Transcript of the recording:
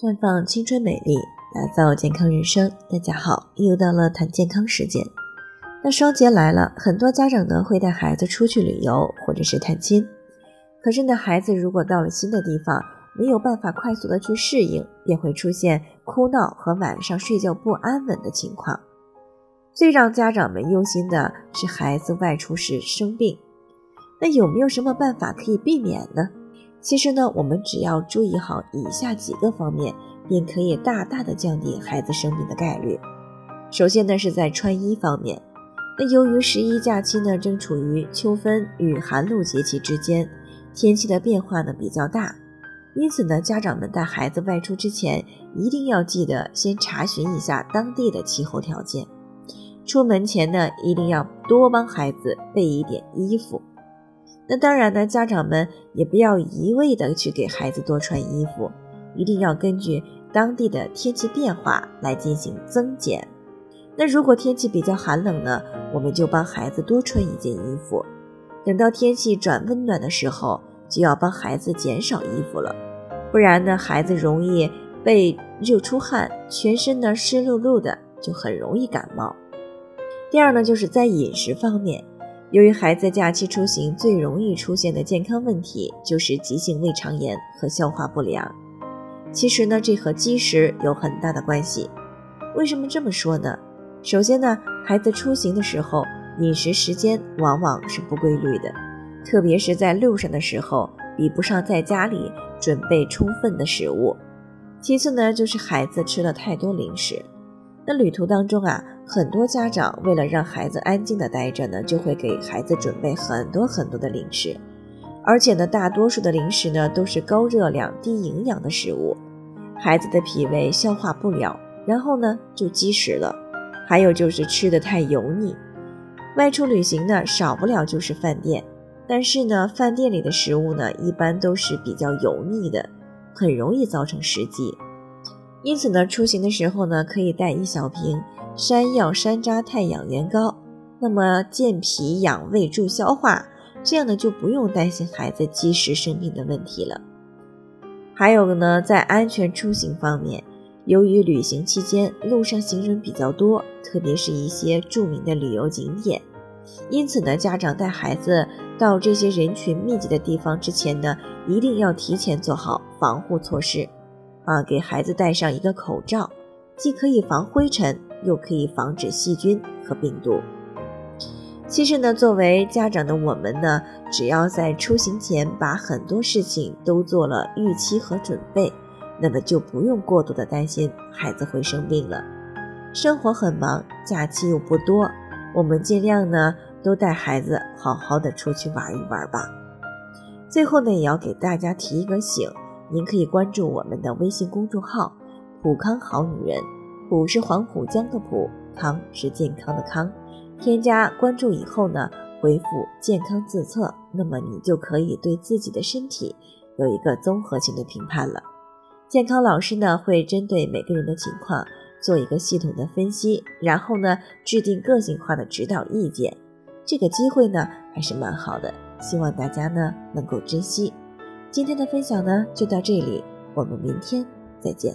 绽放青春美丽，打造健康人生。大家好，又到了谈健康时间。那双节来了，很多家长呢会带孩子出去旅游或者是探亲。可是呢，孩子如果到了新的地方，没有办法快速的去适应，便会出现哭闹和晚上睡觉不安稳的情况。最让家长们忧心的是孩子外出时生病。那有没有什么办法可以避免呢？其实呢，我们只要注意好以下几个方面，便可以大大的降低孩子生病的概率。首先呢，是在穿衣方面。那由于十一假期呢，正处于秋分与寒露节气之间，天气的变化呢比较大，因此呢，家长们带孩子外出之前，一定要记得先查询一下当地的气候条件。出门前呢，一定要多帮孩子备一点衣服。那当然呢，家长们也不要一味的去给孩子多穿衣服，一定要根据当地的天气变化来进行增减。那如果天气比较寒冷呢，我们就帮孩子多穿一件衣服。等到天气转温暖的时候，就要帮孩子减少衣服了，不然呢，孩子容易被热出汗，全身呢湿漉漉的，就很容易感冒。第二呢，就是在饮食方面。由于孩子假期出行最容易出现的健康问题就是急性胃肠炎和消化不良。其实呢，这和积食有很大的关系。为什么这么说呢？首先呢，孩子出行的时候饮食时间往往是不规律的，特别是在路上的时候，比不上在家里准备充分的食物。其次呢，就是孩子吃了太多零食。那旅途当中啊，很多家长为了让孩子安静的待着呢，就会给孩子准备很多很多的零食，而且呢，大多数的零食呢都是高热量、低营养的食物，孩子的脾胃消化不了，然后呢就积食了。还有就是吃的太油腻，外出旅行呢少不了就是饭店，但是呢，饭店里的食物呢一般都是比较油腻的，很容易造成食积。因此呢，出行的时候呢，可以带一小瓶山药山楂太养元膏，那么健脾养胃助消化，这样呢就不用担心孩子积食生病的问题了。还有呢，在安全出行方面，由于旅行期间路上行人比较多，特别是一些著名的旅游景点，因此呢，家长带孩子到这些人群密集的地方之前呢，一定要提前做好防护措施。啊，给孩子戴上一个口罩，既可以防灰尘，又可以防止细菌和病毒。其实呢，作为家长的我们呢，只要在出行前把很多事情都做了预期和准备，那么就不用过度的担心孩子会生病了。生活很忙，假期又不多，我们尽量呢都带孩子好好的出去玩一玩吧。最后呢，也要给大家提一个醒。您可以关注我们的微信公众号“普康好女人”，普是黄浦江的浦，康是健康的康。添加关注以后呢，回复“健康自测”，那么你就可以对自己的身体有一个综合性的评判了。健康老师呢会针对每个人的情况做一个系统的分析，然后呢制定个性化的指导意见。这个机会呢还是蛮好的，希望大家呢能够珍惜。今天的分享呢就到这里，我们明天再见。